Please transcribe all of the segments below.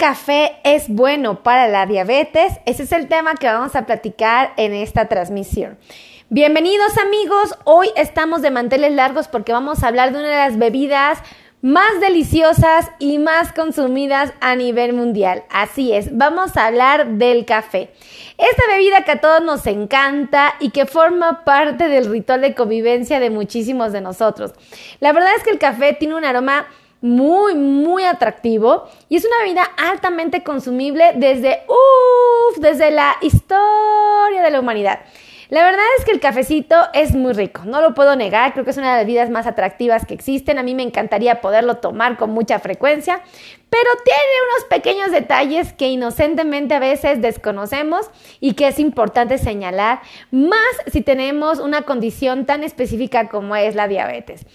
café es bueno para la diabetes? Ese es el tema que vamos a platicar en esta transmisión. Bienvenidos amigos, hoy estamos de manteles largos porque vamos a hablar de una de las bebidas más deliciosas y más consumidas a nivel mundial. Así es, vamos a hablar del café. Esta bebida que a todos nos encanta y que forma parte del ritual de convivencia de muchísimos de nosotros. La verdad es que el café tiene un aroma muy, muy atractivo y es una bebida altamente consumible desde, uff, desde la historia de la humanidad. La verdad es que el cafecito es muy rico, no lo puedo negar, creo que es una de las bebidas más atractivas que existen, a mí me encantaría poderlo tomar con mucha frecuencia, pero tiene unos pequeños detalles que inocentemente a veces desconocemos y que es importante señalar, más si tenemos una condición tan específica como es la diabetes.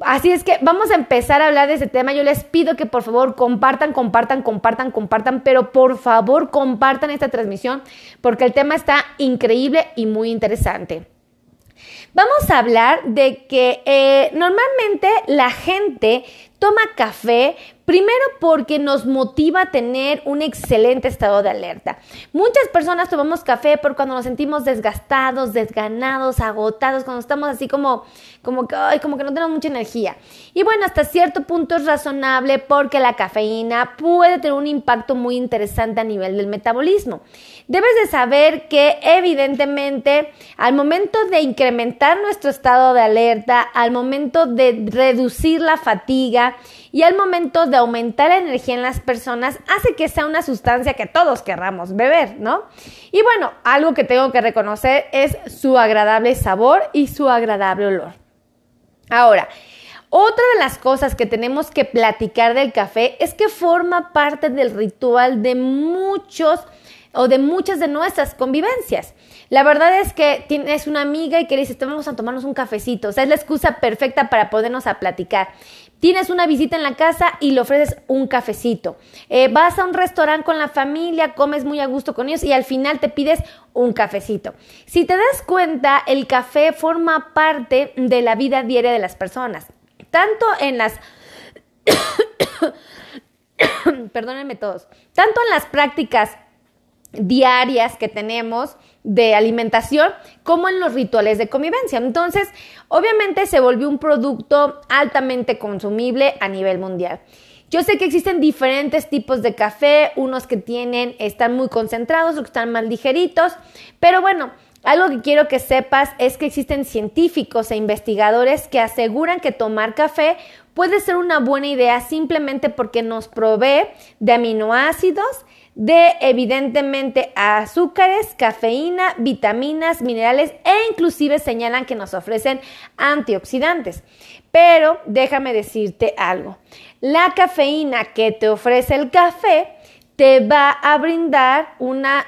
Así es que vamos a empezar a hablar de ese tema. Yo les pido que por favor compartan, compartan, compartan, compartan, pero por favor compartan esta transmisión porque el tema está increíble y muy interesante. Vamos a hablar de que eh, normalmente la gente toma café Primero porque nos motiva a tener un excelente estado de alerta. Muchas personas tomamos café por cuando nos sentimos desgastados, desganados, agotados, cuando estamos así como, como, que, como que no tenemos mucha energía. Y bueno, hasta cierto punto es razonable porque la cafeína puede tener un impacto muy interesante a nivel del metabolismo. Debes de saber que evidentemente al momento de incrementar nuestro estado de alerta, al momento de reducir la fatiga, y al momento de aumentar la energía en las personas hace que sea una sustancia que todos querramos beber, ¿no? Y bueno, algo que tengo que reconocer es su agradable sabor y su agradable olor. Ahora, otra de las cosas que tenemos que platicar del café es que forma parte del ritual de muchos o de muchas de nuestras convivencias. La verdad es que tienes una amiga y que dices, vamos a tomarnos un cafecito. O sea, es la excusa perfecta para podernos a platicar. Tienes una visita en la casa y le ofreces un cafecito. Eh, vas a un restaurante con la familia, comes muy a gusto con ellos y al final te pides un cafecito. Si te das cuenta, el café forma parte de la vida diaria de las personas. Tanto en las... Perdónenme todos. Tanto en las prácticas diarias que tenemos de alimentación como en los rituales de convivencia. Entonces, obviamente se volvió un producto altamente consumible a nivel mundial. Yo sé que existen diferentes tipos de café, unos que tienen, están muy concentrados, otros que están más ligeritos, pero bueno, algo que quiero que sepas es que existen científicos e investigadores que aseguran que tomar café puede ser una buena idea simplemente porque nos provee de aminoácidos de evidentemente azúcares, cafeína, vitaminas, minerales e inclusive señalan que nos ofrecen antioxidantes. Pero déjame decirte algo, la cafeína que te ofrece el café te va a brindar una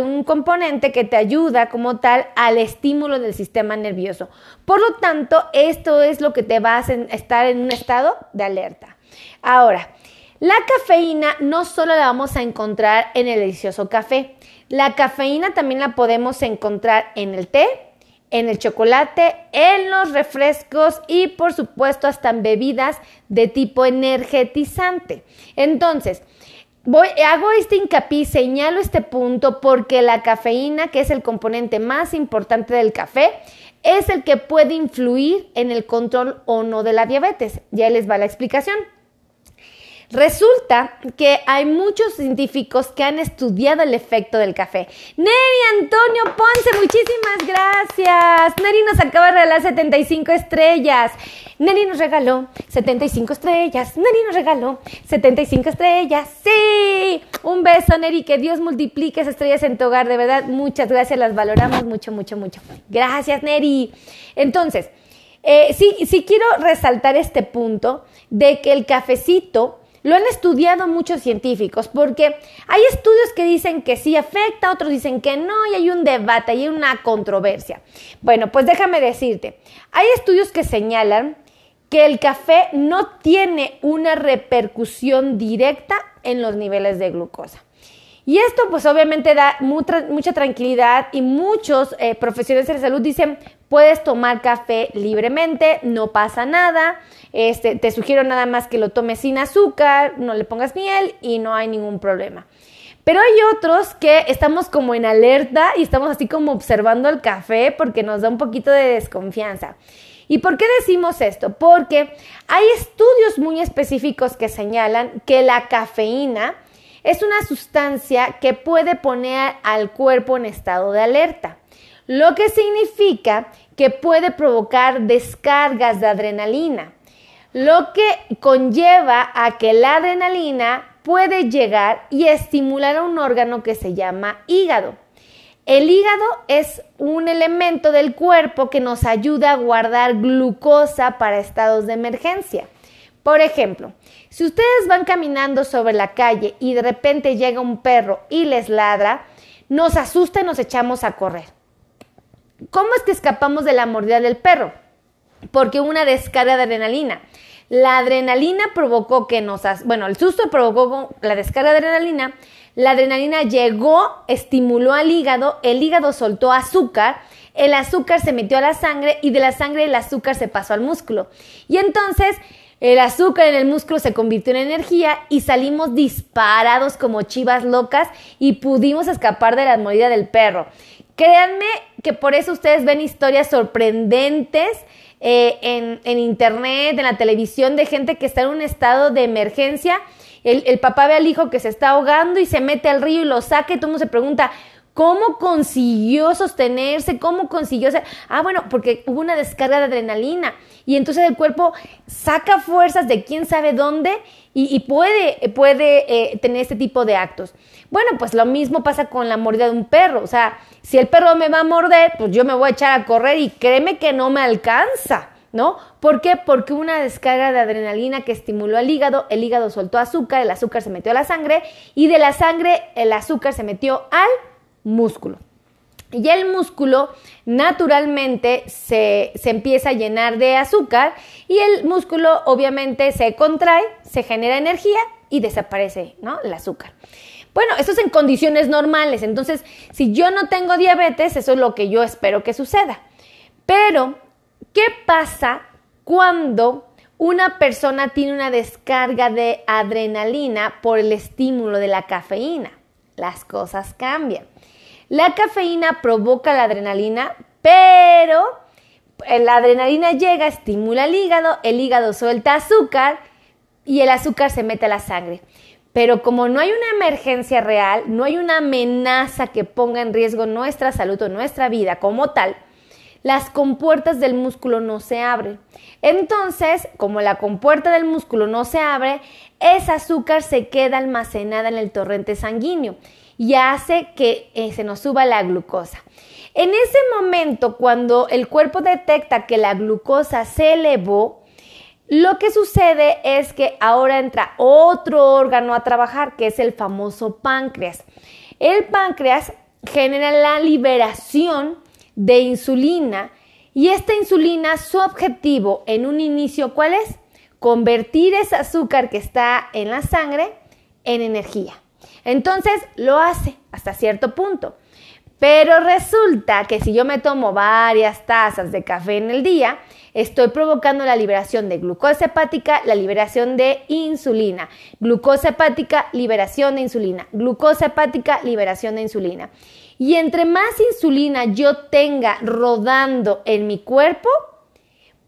un componente que te ayuda como tal al estímulo del sistema nervioso. Por lo tanto, esto es lo que te va a estar en un estado de alerta. Ahora, la cafeína no solo la vamos a encontrar en el delicioso café, la cafeína también la podemos encontrar en el té, en el chocolate, en los refrescos y por supuesto hasta en bebidas de tipo energetizante. Entonces, voy, hago este hincapié, señalo este punto porque la cafeína, que es el componente más importante del café, es el que puede influir en el control o no de la diabetes. Ya les va la explicación. Resulta que hay muchos científicos que han estudiado el efecto del café. Neri Antonio Ponce, muchísimas gracias. Neri nos acaba de regalar 75 estrellas. Neri nos regaló 75 estrellas. Neri nos regaló 75 estrellas. Sí. Un beso, Neri. Que Dios multiplique esas estrellas en tu hogar. De verdad, muchas gracias. Las valoramos mucho, mucho, mucho. Gracias, Neri. Entonces, eh, sí, sí quiero resaltar este punto de que el cafecito lo han estudiado muchos científicos porque hay estudios que dicen que sí afecta, otros dicen que no y hay un debate, hay una controversia. Bueno, pues déjame decirte, hay estudios que señalan que el café no tiene una repercusión directa en los niveles de glucosa. Y esto pues obviamente da mucha, tranquilidad y muchos eh, profesionales de salud dicen, puedes tomar café libremente, no pasa nada, este, te sugiero nada más que lo tomes sin azúcar, no le pongas miel y no hay ningún problema. Pero hay otros que estamos como en alerta y estamos así como observando el café porque nos da un poquito de desconfianza. ¿Y por qué decimos esto? Porque hay estudios muy específicos que señalan que la cafeína es una sustancia que puede poner al cuerpo en estado de alerta, lo que significa que puede provocar descargas de adrenalina, lo que conlleva a que la adrenalina puede llegar y estimular a un órgano que se llama hígado. El hígado es un elemento del cuerpo que nos ayuda a guardar glucosa para estados de emergencia. Por ejemplo, si ustedes van caminando sobre la calle y de repente llega un perro y les ladra, nos asusta y nos echamos a correr. ¿Cómo es que escapamos de la mordida del perro? Porque hubo una descarga de adrenalina. La adrenalina provocó que nos... Bueno, el susto provocó la descarga de adrenalina. La adrenalina llegó, estimuló al hígado, el hígado soltó azúcar, el azúcar se metió a la sangre y de la sangre el azúcar se pasó al músculo. Y entonces el azúcar en el músculo se convirtió en energía y salimos disparados como chivas locas y pudimos escapar de la mordida del perro. Créanme que por eso ustedes ven historias sorprendentes eh, en, internet, en la televisión, de gente que está en un estado de emergencia. El, el papá ve al hijo que se está ahogando y se mete al río y lo saca y todo el mundo se pregunta, ¿Cómo consiguió sostenerse? ¿Cómo consiguió ser? Ah, bueno, porque hubo una descarga de adrenalina y entonces el cuerpo saca fuerzas de quién sabe dónde y, puede, puede eh, tener este tipo de actos. Bueno, pues lo mismo pasa con la mordida de un perro. O sea, si el perro me va a morder, pues yo me voy a echar a correr y créeme que no me alcanza. ¿no? ¿Por qué? Porque una descarga de adrenalina que estimuló al hígado, el hígado soltó azúcar, el azúcar se metió a la sangre y de la sangre el azúcar se metió al músculo. Y el músculo naturalmente se, empieza a llenar de azúcar y el músculo obviamente se contrae, se genera energía y desaparece ¿no? el azúcar. Bueno, eso es en condiciones normales. Entonces, si yo no tengo diabetes, eso es lo que yo espero que suceda. Pero, ¿qué pasa cuando una persona tiene una descarga de adrenalina por el estímulo de la cafeína? Las cosas cambian. La cafeína provoca la adrenalina, pero la adrenalina llega, estimula el hígado, el hígado suelta azúcar y el azúcar se mete a la sangre. Pero como no hay una emergencia real, no hay una amenaza que ponga en riesgo nuestra salud o nuestra vida como tal, las compuertas del músculo no se abren. Entonces, como la compuerta del músculo no se abre, ese azúcar se queda almacenada en el torrente sanguíneo y hace que eh, se nos suba la glucosa. En ese momento, cuando el cuerpo detecta que la glucosa se elevó, lo que sucede es que ahora entra otro órgano a trabajar, que es el famoso páncreas. El páncreas genera la liberación de insulina y esta insulina, su objetivo en un inicio, ¿cuál es? Convertir ese azúcar que está en la sangre en energía. Entonces lo hace hasta cierto punto. Pero resulta que si yo me tomo varias tazas de café en el día, estoy provocando la liberación de glucosa hepática, la liberación de insulina. Glucosa hepática, liberación de insulina. Glucosa hepática, liberación de insulina. Y entre más insulina yo tenga rodando en mi cuerpo,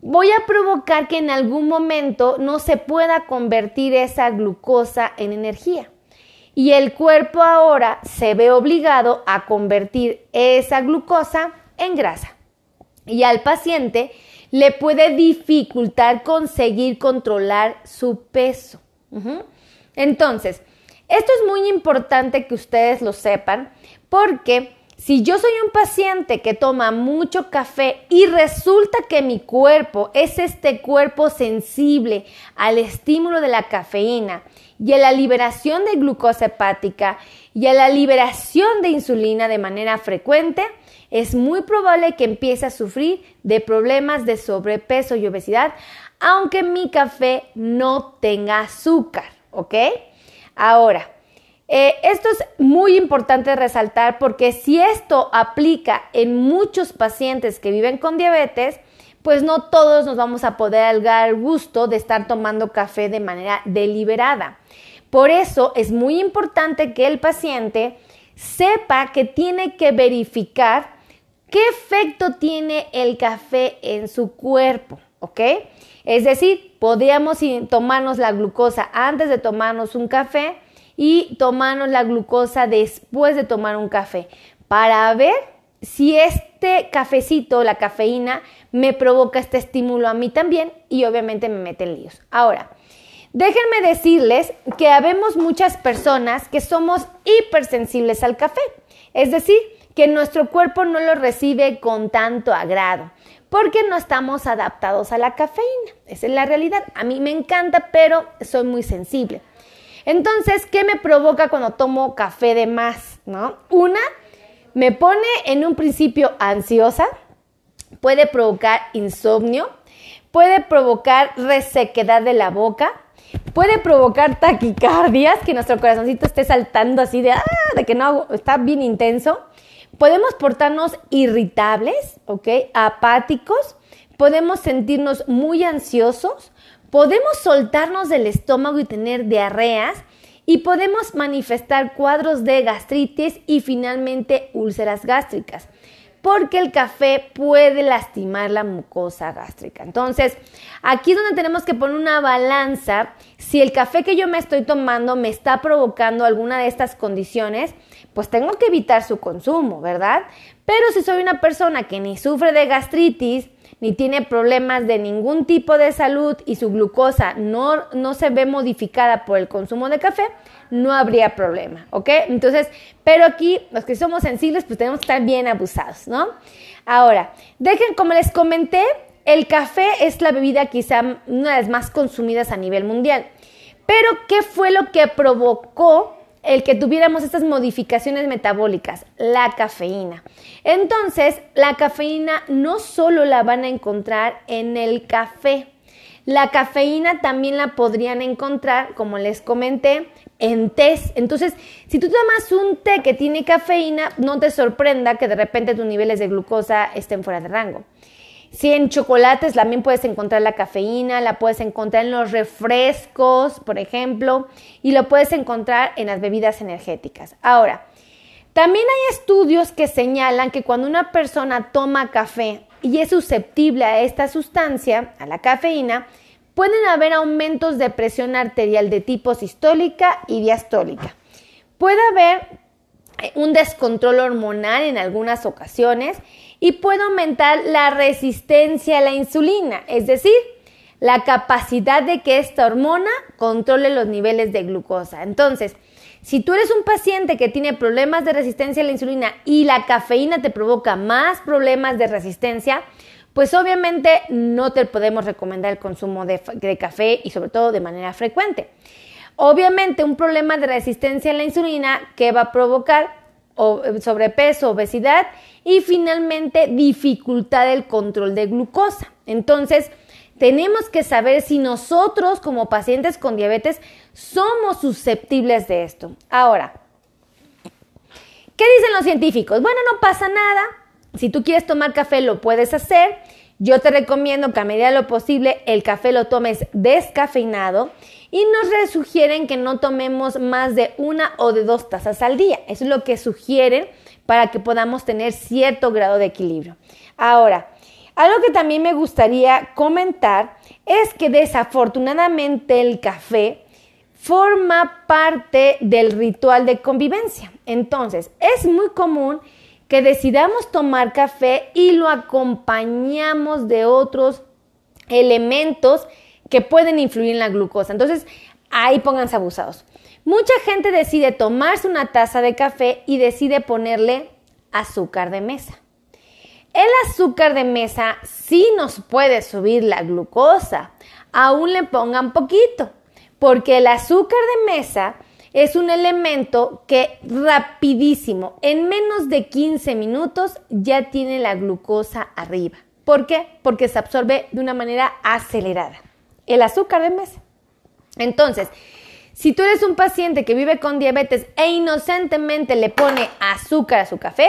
voy a provocar que en algún momento no se pueda convertir esa glucosa en energía y el cuerpo ahora se ve obligado a convertir esa glucosa en grasa. Y al paciente le puede dificultar conseguir controlar su peso. Entonces, esto es muy importante que ustedes lo sepan porque si yo soy un paciente que toma mucho café y resulta que mi cuerpo es este cuerpo sensible al estímulo de la cafeína y a la liberación de glucosa hepática y a la liberación de insulina de manera frecuente, es muy probable que empiece a sufrir de problemas de sobrepeso y obesidad, aunque mi café no tenga azúcar, ¿ok? Ahora, Eh, esto es muy importante resaltar porque si esto aplica en muchos pacientes que viven con diabetes, pues no todos nos vamos a poder dar el gusto de estar tomando café de manera deliberada. Por eso es muy importante que el paciente sepa que tiene que verificar qué efecto tiene el café en su cuerpo, ¿ok? Es decir, podríamos tomarnos la glucosa antes de tomarnos un café y tomarnos la glucosa después de tomar un café para ver si este cafecito, la cafeína, me provoca este estímulo a mí también y obviamente me mete en líos. Ahora, déjenme decirles que habemos muchas personas que somos hipersensibles al café, es decir, que nuestro cuerpo no lo recibe con tanto agrado porque no estamos adaptados a la cafeína. Esa es la realidad. A mí me encanta, pero soy muy sensible. Entonces, ¿qué me provoca cuando tomo café de más? ¿No? Una, me pone en un principio ansiosa, puede provocar insomnio, puede provocar resequedad de la boca, puede provocar taquicardias, que nuestro corazoncito esté saltando así de, ah, de que no, está bien intenso. Podemos portarnos irritables, ¿ok? Apáticos, podemos sentirnos muy ansiosos, podemos soltarnos del estómago y tener diarreas y podemos manifestar cuadros de gastritis y finalmente úlceras gástricas porque el café puede lastimar la mucosa gástrica. Entonces, aquí es donde tenemos que poner una balanza. Si el café que yo me estoy tomando me está provocando alguna de estas condiciones, pues tengo que evitar su consumo, ¿verdad? Pero si soy una persona que ni sufre de gastritis, ni tiene problemas de ningún tipo de salud y su glucosa no, no se ve modificada por el consumo de café, no habría problema, ¿ok? Entonces, pero aquí los que somos sensibles, pues tenemos que estar bien abusados, ¿no? Ahora, dejen, como les comenté, el café es la bebida quizá una de las más consumidas a nivel mundial. Pero, ¿qué fue lo que provocó el que tuviéramos estas modificaciones metabólicas, la cafeína. Entonces, la cafeína no solo la van a encontrar en el café, la cafeína también la podrían encontrar, como les comenté, en té. Entonces, si tú tomas un té que tiene cafeína, no te sorprenda que de repente tus niveles de glucosa estén fuera de rango. Si en chocolates también puedes encontrar la cafeína, la puedes encontrar en los refrescos, por ejemplo, y lo puedes encontrar en las bebidas energéticas. Ahora, también hay estudios que señalan que cuando una persona toma café y es susceptible a esta sustancia, a la cafeína, pueden haber aumentos de presión arterial de tipo sistólica y diastólica. Puede haber un descontrol hormonal en algunas ocasiones y puede aumentar la resistencia a la insulina, es decir, la capacidad de que esta hormona controle los niveles de glucosa. Entonces, si tú eres un paciente que tiene problemas de resistencia a la insulina y la cafeína te provoca más problemas de resistencia, pues obviamente no te podemos recomendar el consumo de, café y sobre todo de manera frecuente. Obviamente un problema de resistencia a la insulina que va a provocar eh, sobrepeso, obesidad y finalmente dificultad del control de glucosa. Entonces, tenemos que saber si nosotros como pacientes con diabetes somos susceptibles de esto. Ahora, ¿qué dicen los científicos? Bueno, no pasa nada. Si tú quieres tomar café, lo puedes hacer. Yo te recomiendo que a medida de lo posible el café lo tomes descafeinado y nos sugieren que no tomemos más de una o de dos tazas al día. Es lo que sugieren para que podamos tener cierto grado de equilibrio. Ahora, algo que también me gustaría comentar es que desafortunadamente el café forma parte del ritual de convivencia. Entonces, es muy común que decidamos tomar café y lo acompañamos de otros elementos que pueden influir en la glucosa. Entonces, ahí pónganse abusados. Mucha gente decide tomarse una taza de café y decide ponerle azúcar de mesa. El azúcar de mesa sí nos puede subir la glucosa, aún le pongan poquito, porque el azúcar de mesa es un elemento que rapidísimo, en menos de 15 minutos ya tiene la glucosa arriba. ¿Por qué? Porque se absorbe de una manera acelerada el azúcar de mesa. Entonces, Si tú eres un paciente que vive con diabetes e inocentemente le pone azúcar a su café,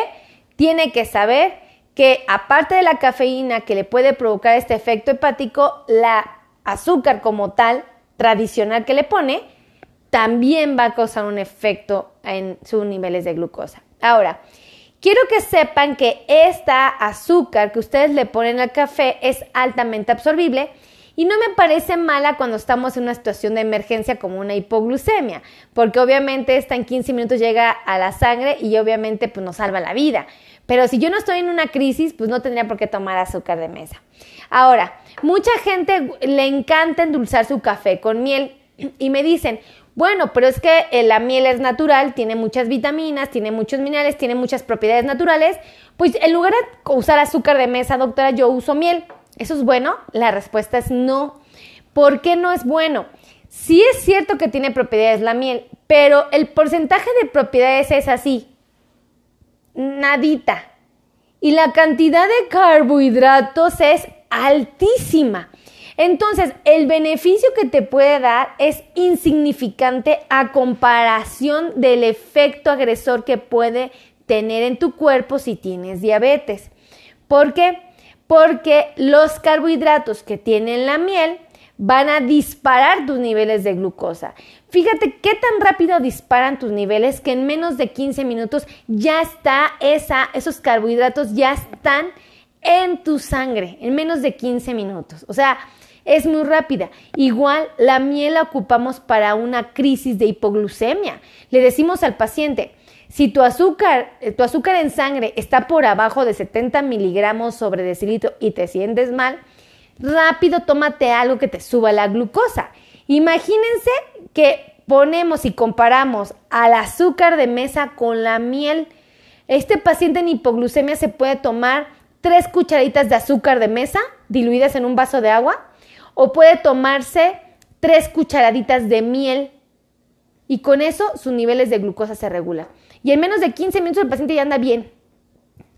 tiene que saber que aparte de la cafeína que le puede provocar este efecto hepático, la azúcar como tal tradicional que le pone también va a causar un efecto en sus niveles de glucosa. Ahora, quiero que sepan que esta azúcar que ustedes le ponen al café es altamente absorbible y no me parece mala cuando estamos en una situación de emergencia como una hipoglucemia, porque obviamente esta en 15 minutos llega a la sangre y obviamente pues nos salva la vida. Pero si yo no estoy en una crisis, pues no tendría por qué tomar azúcar de mesa. Ahora, mucha gente le encanta endulzar su café con miel y me dicen, bueno, pero es que eh, la miel es natural, tiene muchas vitaminas, tiene muchos minerales, tiene muchas propiedades naturales. Pues en lugar de usar azúcar de mesa, doctora, yo uso miel. ¿Eso es bueno? La respuesta es no. ¿Por qué no es bueno? Sí es cierto que tiene propiedades la miel, pero el porcentaje de propiedades es así, nadita. Y la cantidad de carbohidratos es altísima. Entonces, el beneficio que te puede dar es insignificante a comparación del efecto agresor que puede tener en tu cuerpo si tienes diabetes. ¿Por qué? Porque los carbohidratos que tienen la miel van a disparar tus niveles de glucosa. Fíjate qué tan rápido disparan tus niveles que en menos de 15 minutos ya está esa, esos carbohidratos ya están en tu sangre, en menos de 15 minutos. O sea, es muy rápida. Igual la miel la ocupamos para una crisis de hipoglucemia. Le decimos al paciente, si tu azúcar, eh, tu azúcar en sangre está por abajo de 70 miligramos sobre decilitro y te sientes mal, rápido tómate algo que te suba la glucosa. Imagínense que ponemos y comparamos al azúcar de mesa con la miel. Este paciente en hipoglucemia se puede tomar tres cucharaditas de azúcar de mesa diluidas en un vaso de agua o puede tomarse tres cucharaditas de miel y con eso sus niveles de glucosa se regulan y en menos de 15 minutos el paciente ya anda bien.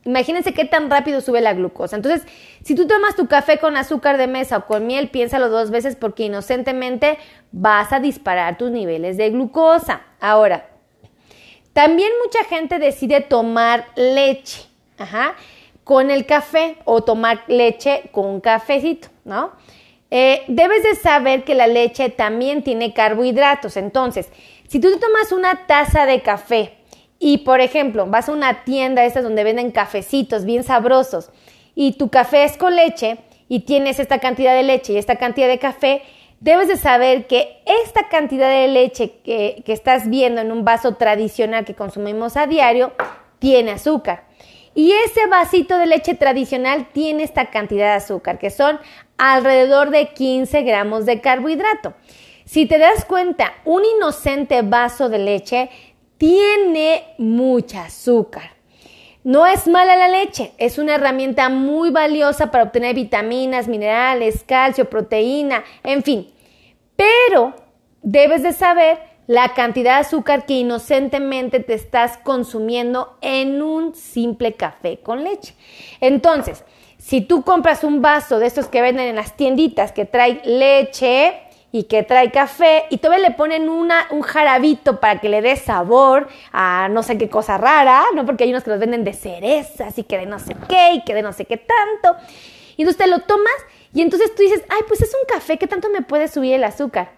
Imagínense qué tan rápido sube la glucosa. Entonces, si tú tomas tu café con azúcar de mesa o con miel, piénsalo dos veces porque inocentemente vas a disparar tus niveles de glucosa. Ahora, también mucha gente decide tomar leche con el café o tomar leche con un cafecito, ¿no? Eh, debes de saber que la leche también tiene carbohidratos. Entonces, si tú tomas una taza de café y por ejemplo, vas a una tienda estas donde venden cafecitos bien sabrosos y tu café es con leche y tienes esta cantidad de leche y esta cantidad de café, debes de saber que esta cantidad de leche que, que estás viendo en un vaso tradicional que consumimos a diario tiene azúcar. Y ese vasito de leche tradicional tiene esta cantidad de azúcar, que son alrededor de 15 gramos de carbohidrato. Si te das cuenta, un inocente vaso de leche tiene mucha azúcar. No es mala la leche, es una herramienta muy valiosa para obtener vitaminas, minerales, calcio, proteína, en fin. Pero debes de saber la cantidad de azúcar que inocentemente te estás consumiendo en un simple café con leche. Entonces, si tú compras un vaso de estos que venden en las tienditas que trae leche, y que trae café y todavía le ponen una, un jarabito para que le dé sabor a no sé qué cosa rara, ¿no? Porque hay unos que los venden de cerezas y que de no sé qué y que de no sé qué tanto. Y entonces te lo tomas y entonces tú dices, ay, pues es un café, ¿qué tanto me puede subir el azúcar?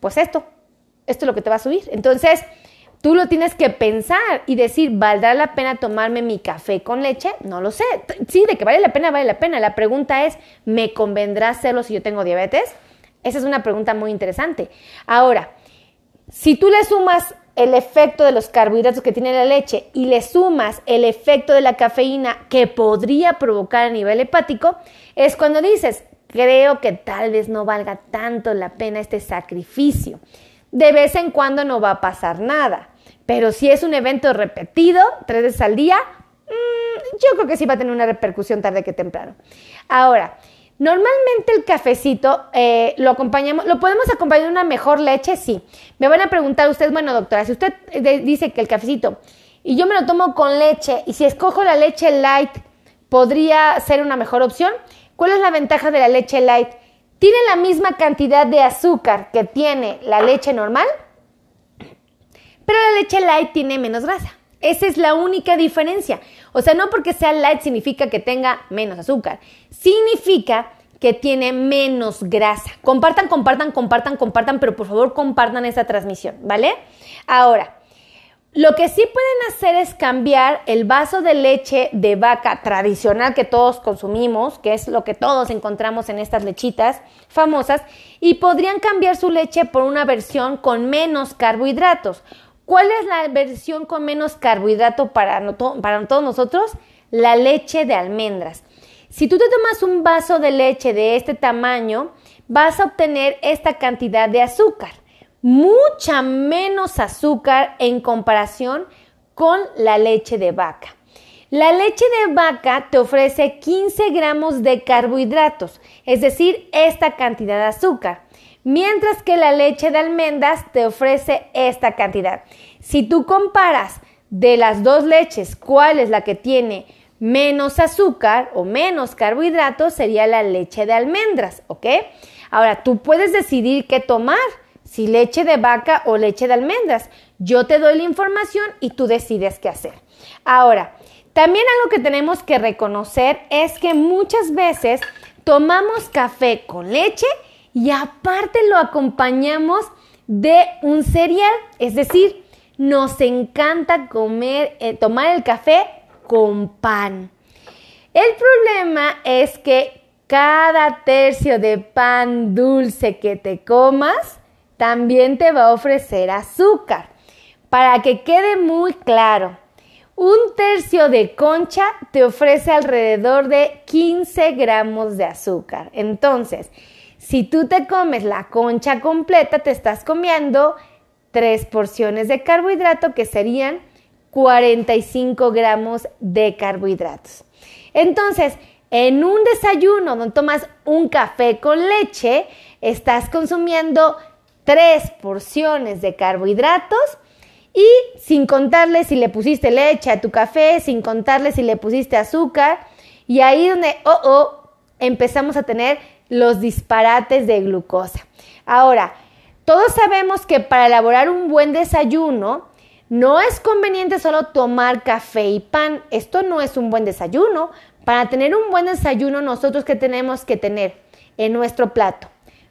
Pues esto, esto es lo que te va a subir. Entonces, tú lo tienes que pensar y decir, ¿valdrá la pena tomarme mi café con leche? No lo sé. Sí, de que vale la pena, vale la pena. La pregunta es, ¿me convendrá hacerlo si yo tengo diabetes? Esa es una pregunta muy interesante. Ahora, si tú le sumas el efecto de los carbohidratos que tiene la leche y le sumas el efecto de la cafeína que podría provocar a nivel hepático, es cuando dices, creo que tal vez no valga tanto la pena este sacrificio. De vez en cuando no va a pasar nada, pero si es un evento repetido, tres veces al día, mm, yo creo que sí va a tener una repercusión tarde que temprano. Ahora, Normalmente el cafecito eh, lo acompañamos, lo podemos acompañar de una mejor leche, sí. Me van a preguntar ustedes, bueno doctora, si usted eh, dice que el cafecito y yo me lo tomo con leche y si escojo la leche light, ¿podría ser una mejor opción? ¿Cuál es la ventaja de la leche light? tiene la misma cantidad de azúcar que tiene la leche normal, pero la leche light tiene menos grasa. Esa es la única diferencia. O sea, no porque sea light significa que tenga menos azúcar. Significa que tiene menos grasa. Compartan, compartan, compartan, compartan, pero por favor compartan esta transmisión, ¿vale? Ahora, lo que sí pueden hacer es cambiar el vaso de leche de vaca tradicional que todos consumimos, que es lo que todos encontramos en estas lechitas famosas, y podrían cambiar su leche por una versión con menos carbohidratos. ¿Cuál es la versión con menos carbohidrato para, para todos nosotros? La leche de almendras. Si tú te tomas un vaso de leche de este tamaño, vas a obtener esta cantidad de azúcar. Mucha menos azúcar en comparación con la leche de vaca. La leche de vaca te ofrece 15 gramos de carbohidratos, es decir, esta cantidad de azúcar mientras que la leche de almendras te ofrece esta cantidad. Si tú comparas de las dos leches cuál es la que tiene menos azúcar o menos carbohidratos, sería la leche de almendras, ¿ok? Ahora, tú puedes decidir qué tomar, si leche de vaca o leche de almendras. Yo te doy la información y tú decides qué hacer. Ahora, también algo que tenemos que reconocer es que muchas veces tomamos café con leche y aparte lo acompañamos de un cereal, es decir, nos encanta comer, eh, tomar el café con pan. El problema es que cada tercio de pan dulce que te comas también te va a ofrecer azúcar. Para que quede muy claro, un tercio de concha te ofrece alrededor de 15 gramos de azúcar. Entonces, si tú te comes la concha completa, te estás comiendo tres porciones de carbohidrato que serían 45 gramos de carbohidratos. Entonces, en un desayuno donde tomas un café con leche, estás consumiendo tres porciones de carbohidratos y sin contarle si le pusiste leche a tu café, sin contarle si le pusiste azúcar, y ahí donde, oh, oh, empezamos a tener los disparates de glucosa. Ahora, todos sabemos que para elaborar un buen desayuno, no es conveniente solo tomar café y pan. Esto no es un buen desayuno. Para tener un buen desayuno, nosotros que tenemos que tener en nuestro plato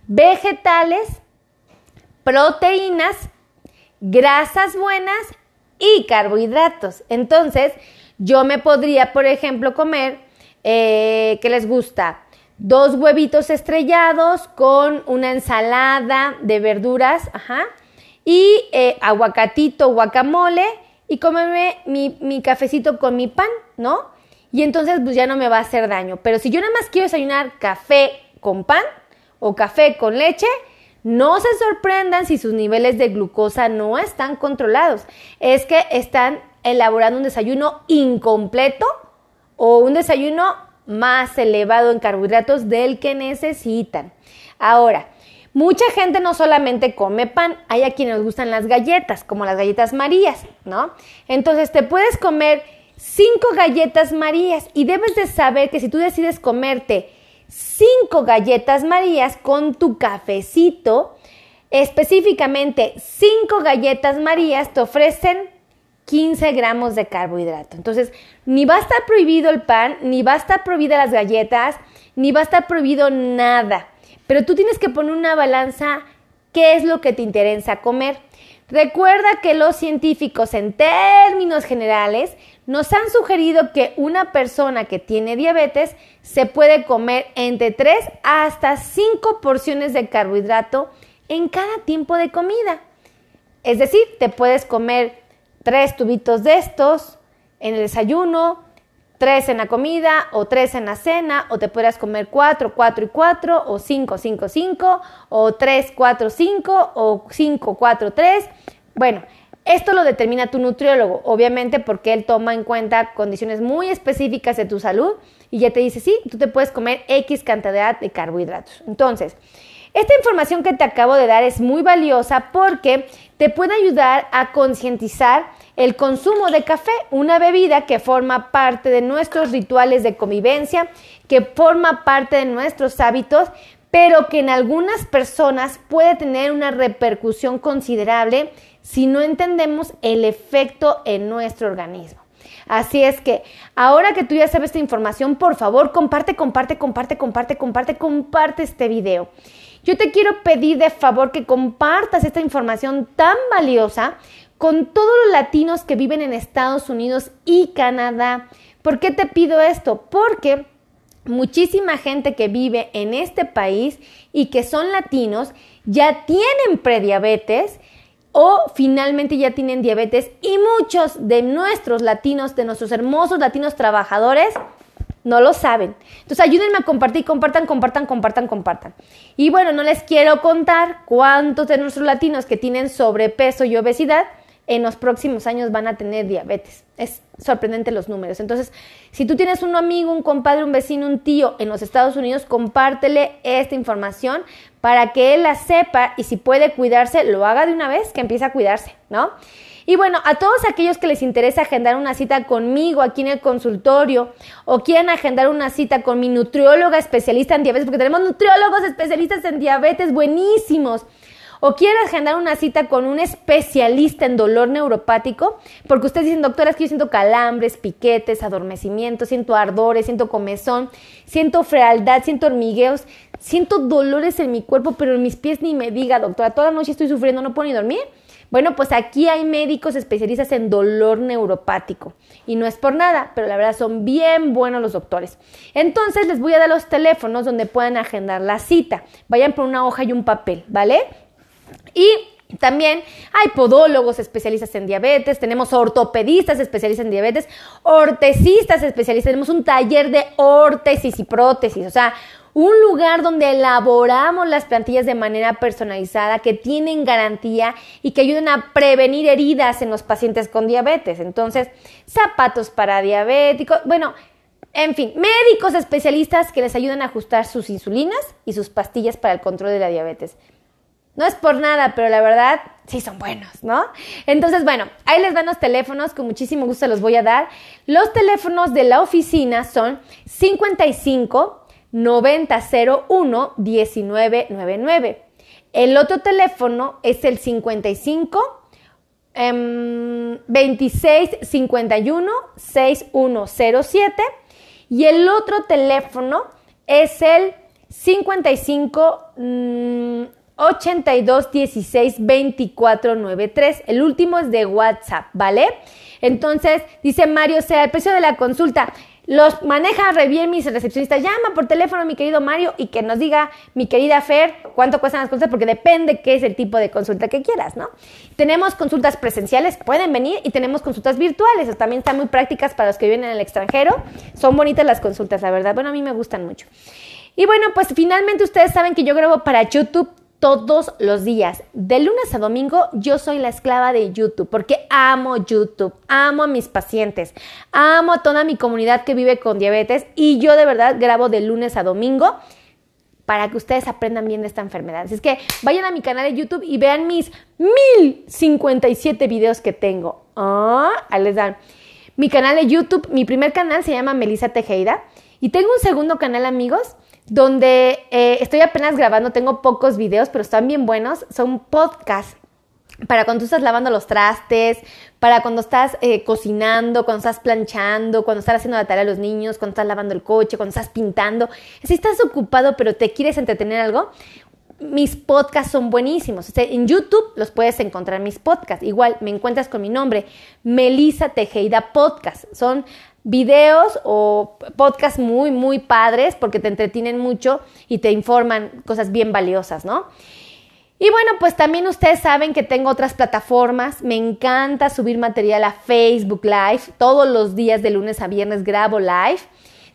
vegetales, proteínas, grasas buenas y carbohidratos. Entonces, yo me podría, por ejemplo, comer, eh, ¿qué les gusta? Dos huevitos estrellados con una ensalada de verduras, ajá, y eh, aguacatito, guacamole, y comerme mi, mi, cafecito con mi pan, ¿no? Y entonces pues ya no me va a hacer daño. Pero si yo nada más quiero desayunar café con pan o café con leche, no se sorprendan si sus niveles de glucosa no están controlados. Es que están elaborando un desayuno incompleto o un desayuno más elevado en carbohidratos del que necesitan. Ahora, mucha gente no solamente come pan, hay a quienes les gustan las galletas, como las galletas marías, ¿no? Entonces te puedes comer cinco galletas marías y debes de saber que si tú decides comerte cinco galletas marías con tu cafecito, específicamente cinco galletas marías te ofrecen 15 gramos de carbohidrato. Entonces, ni va a estar prohibido el pan, ni va a estar prohibida las galletas, ni va a estar prohibido nada. Pero tú tienes que poner una balanza, ¿qué es lo que te interesa comer? Recuerda que los científicos en términos generales nos han sugerido que una persona que tiene diabetes se puede comer entre 3 hasta 5 porciones de carbohidrato en cada tiempo de comida. Es decir, te puedes comer tres tubitos de estos en el desayuno, tres en la comida o tres en la cena, o te podrás comer cuatro, cuatro y cuatro, o cinco, cinco, cinco, o tres, cuatro, cinco, o cinco, cuatro, tres. Bueno, esto lo determina tu nutriólogo, obviamente porque él toma en cuenta condiciones muy específicas de tu salud y ya te dice, sí, tú te puedes comer X cantidad de carbohidratos. Entonces, esta información que te acabo de dar es muy valiosa porque te puede ayudar a concientizar el consumo de café, una bebida que forma parte de nuestros rituales de convivencia, que forma parte de nuestros hábitos, pero que en algunas personas puede tener una repercusión considerable si no entendemos el efecto en nuestro organismo. Así es que ahora que tú ya sabes esta información, por favor, comparte, comparte, comparte, comparte, comparte, comparte este video. Yo te quiero pedir de favor que compartas esta información tan valiosa con todos los latinos que viven en Estados Unidos y Canadá. ¿Por qué te pido esto? Porque muchísima gente que vive en este país y que son latinos ya tienen prediabetes o finalmente ya tienen diabetes y muchos de nuestros latinos, de nuestros hermosos latinos trabajadores, no lo saben. Entonces ayúdenme a compartir, compartan, compartan, compartan, compartan. Y bueno, no les quiero contar cuántos de nuestros latinos que tienen sobrepeso y obesidad en los próximos años van a tener diabetes. Es sorprendente los números. Entonces, si tú tienes un amigo, un compadre, un vecino, un tío en los Estados Unidos, compártele esta información para que él la sepa y si puede cuidarse, lo haga de una vez, que empiece a cuidarse, ¿no? Y bueno, a todos aquellos que les interesa agendar una cita conmigo aquí en el consultorio o quieren agendar una cita con mi nutrióloga especialista en diabetes, porque tenemos nutriólogos especialistas en diabetes buenísimos o quiere agendar una cita con un especialista en dolor neuropático, porque ustedes dicen, doctora, que yo siento calambres, piquetes, adormecimiento, siento ardores, siento comezón, siento frialdad, siento hormigueos, siento dolores en mi cuerpo, pero en mis pies ni me diga, doctora, toda la noche estoy sufriendo, no puedo ni dormir. Bueno, pues aquí hay médicos especialistas en dolor neuropático. Y no es por nada, pero la verdad son bien buenos los doctores. Entonces les voy a dar los teléfonos donde puedan agendar la cita. Vayan por una hoja y un papel, ¿vale? Y también hay podólogos especialistas en diabetes, tenemos ortopedistas especialistas en diabetes, ortesistas especialistas, tenemos un taller de órtesis y prótesis, o sea, un lugar donde elaboramos las plantillas de manera personalizada que tienen garantía y que ayuden a prevenir heridas en los pacientes con diabetes. Entonces, zapatos para diabéticos, bueno, en fin, médicos especialistas que les ayudan a ajustar sus insulinas y sus pastillas para el control de la diabetes. No es por nada, pero la verdad sí son buenos, ¿no? Entonces, bueno, ahí les dan los teléfonos, con muchísimo gusto los voy a dar. Los teléfonos de la oficina son 55 9001 1999. El otro teléfono es el 55 26 51 6107 y el otro teléfono es el 55 82 16 24 93. El último es de WhatsApp, ¿vale? Entonces, dice Mario, o sea, el precio de la consulta. Los maneja re bien mis recepcionistas. Llama por teléfono mi querido Mario y que nos diga, mi querida Fer, cuánto cuestan las consultas, porque depende qué es el tipo de consulta que quieras, ¿no? Tenemos consultas presenciales, pueden venir, y tenemos consultas virtuales. También están muy prácticas para los que viven en el extranjero. Son bonitas las consultas, la verdad. Bueno, a mí me gustan mucho. Y bueno, pues finalmente ustedes saben que yo grabo para YouTube todos los días. De lunes a domingo yo soy la esclava de YouTube porque amo YouTube, amo a mis pacientes, amo a toda mi comunidad que vive con diabetes y yo de verdad grabo de lunes a domingo para que ustedes aprendan bien de esta enfermedad. Así es que vayan a mi canal de YouTube y vean mis 1057 videos que tengo. Ah, les dan. Mi canal de YouTube, mi primer canal se llama Melissa Tejeda y tengo un segundo canal, amigos, donde eh, estoy apenas grabando, tengo pocos videos, pero están bien buenos, son podcasts para cuando tú estás lavando los trastes, para cuando estás eh, cocinando, cuando estás planchando, cuando estás haciendo la tarea a los niños, cuando estás lavando el coche, cuando estás pintando. Si estás ocupado pero te quieres entretener algo, mis podcasts son buenísimos. en YouTube los puedes encontrar mis podcasts. Igual me encuentras con mi nombre, Melisa Tejeda Podcast. Son videos o podcasts muy, muy padres porque te entretienen mucho y te informan cosas bien valiosas, ¿no? Y bueno, pues también ustedes saben que tengo otras plataformas. Me encanta subir material a Facebook Live. Todos los días de lunes a viernes grabo live.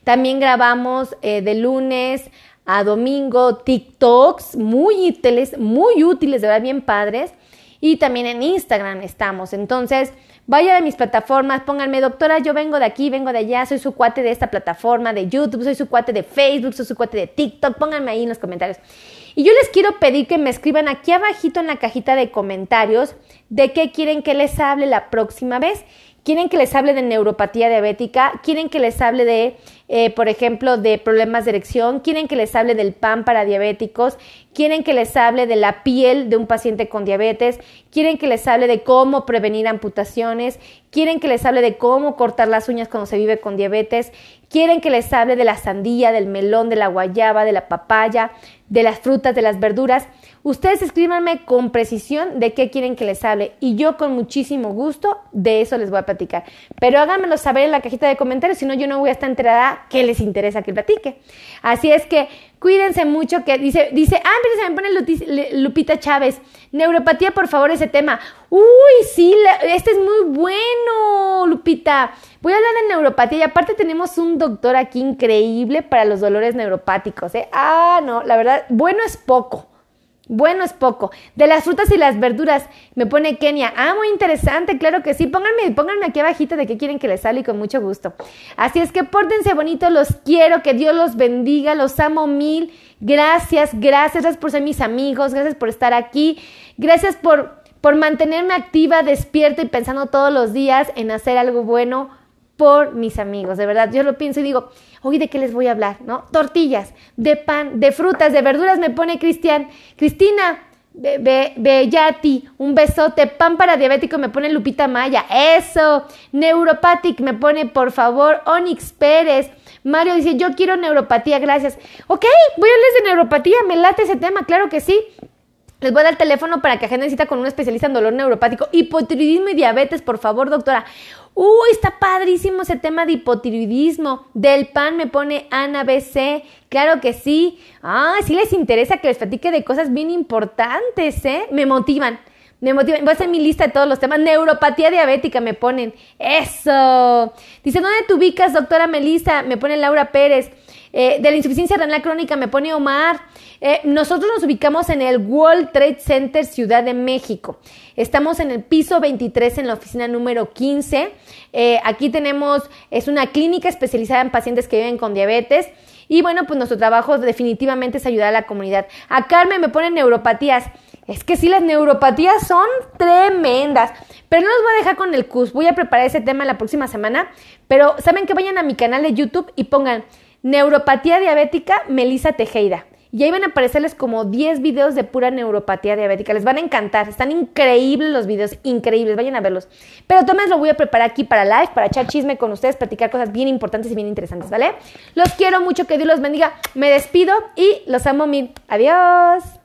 También grabamos eh, de lunes a domingo TikToks muy útiles, muy útiles, de verdad bien padres. Y también en Instagram estamos. Entonces, Vayan a mis plataformas, pónganme, doctora, yo vengo de aquí, vengo de allá, soy su cuate de esta plataforma de YouTube, soy su cuate de Facebook, soy su cuate de TikTok, pónganme ahí en los comentarios. Y yo les quiero pedir que me escriban aquí abajito en la cajita de comentarios de qué quieren que les hable la próxima vez. ¿Quieren que les hable de neuropatía diabética? ¿Quieren que les hable de eh, por ejemplo, de problemas de erección, quieren que les hable del pan para diabéticos, quieren que les hable de la piel de un paciente con diabetes, quieren que les hable de cómo prevenir amputaciones, quieren que les hable de cómo cortar las uñas cuando se vive con diabetes, quieren que les hable de la sandía, del melón, de la guayaba, de la papaya, de las frutas, de las verduras. Ustedes escríbanme con precisión de qué quieren que les hable y yo con muchísimo gusto de eso les voy a platicar. Pero háganmelo saber en la cajita de comentarios, si no yo no voy a estar enterada qué les interesa que platique. Así es que cuídense mucho que dice, dice, ah, pero se me pone Lupita Chávez, neuropatía, por favor, ese tema. Uy, sí, este es muy bueno, Lupita. Voy a hablar de neuropatía y aparte tenemos un doctor aquí increíble para los dolores neuropáticos. ¿eh? Ah, no, la verdad, bueno es poco. Bueno, es poco. De las frutas y las verduras, me pone Kenia. Ah, muy interesante, claro que sí. Pónganme, pónganme aquí abajito de qué quieren que les salga y con mucho gusto. Así es que pórtense bonito, los quiero, que Dios los bendiga, los amo mil. Gracias, gracias, gracias por ser mis amigos, gracias por estar aquí, gracias por, por mantenerme activa, despierta y pensando todos los días en hacer algo bueno por mis amigos. De verdad, yo lo pienso y digo, Oye, ¿de qué les voy a hablar? ¿No? Tortillas, de pan, de frutas, de verduras, me pone Cristian. Cristina, Bellati, un besote. Pan para diabético me pone Lupita Maya. Eso. Neuropathic me pone, por favor, Onyx Pérez. Mario dice, yo quiero neuropatía, gracias. Ok, voy a hablarles de neuropatía, me late ese tema, claro que sí. Les voy a dar el teléfono para que agenden cita con un especialista en dolor neuropático. Hipotiroidismo y diabetes, por favor, doctora. Uy, está padrísimo ese tema de hipotiroidismo. Del pan me pone Ana BC. Claro que sí. Ah, sí les interesa que les platique de cosas bien importantes, ¿eh? Me motivan. Me motivan. Voy a hacer mi lista de todos los temas. Neuropatía diabética me ponen. Eso. Dice, ¿dónde te ubicas, doctora Melissa? Me pone Laura Pérez. Eh, de la insuficiencia renal crónica me pone Omar. Eh, nosotros nos ubicamos en el World Trade Center Ciudad de México. Estamos en el piso 23 en la oficina número 15. Eh, aquí tenemos, es una clínica especializada en pacientes que viven con diabetes. Y bueno, pues nuestro trabajo definitivamente es ayudar a la comunidad. A Carmen me pone neuropatías. Es que sí, las neuropatías son tremendas. Pero no los voy a dejar con el CUS. Voy a preparar ese tema la próxima semana. Pero saben que vayan a mi canal de YouTube y pongan Neuropatía diabética, Melissa Tejeda. Y ahí van a aparecerles como 10 videos de pura neuropatía diabética. Les van a encantar. Están increíbles los videos, increíbles. Vayan a verlos. Pero Tomás lo voy a preparar aquí para live, para echar chisme con ustedes, platicar cosas bien importantes y bien interesantes, ¿vale? Los quiero mucho, que Dios los bendiga. Me despido y los amo mil. Adiós.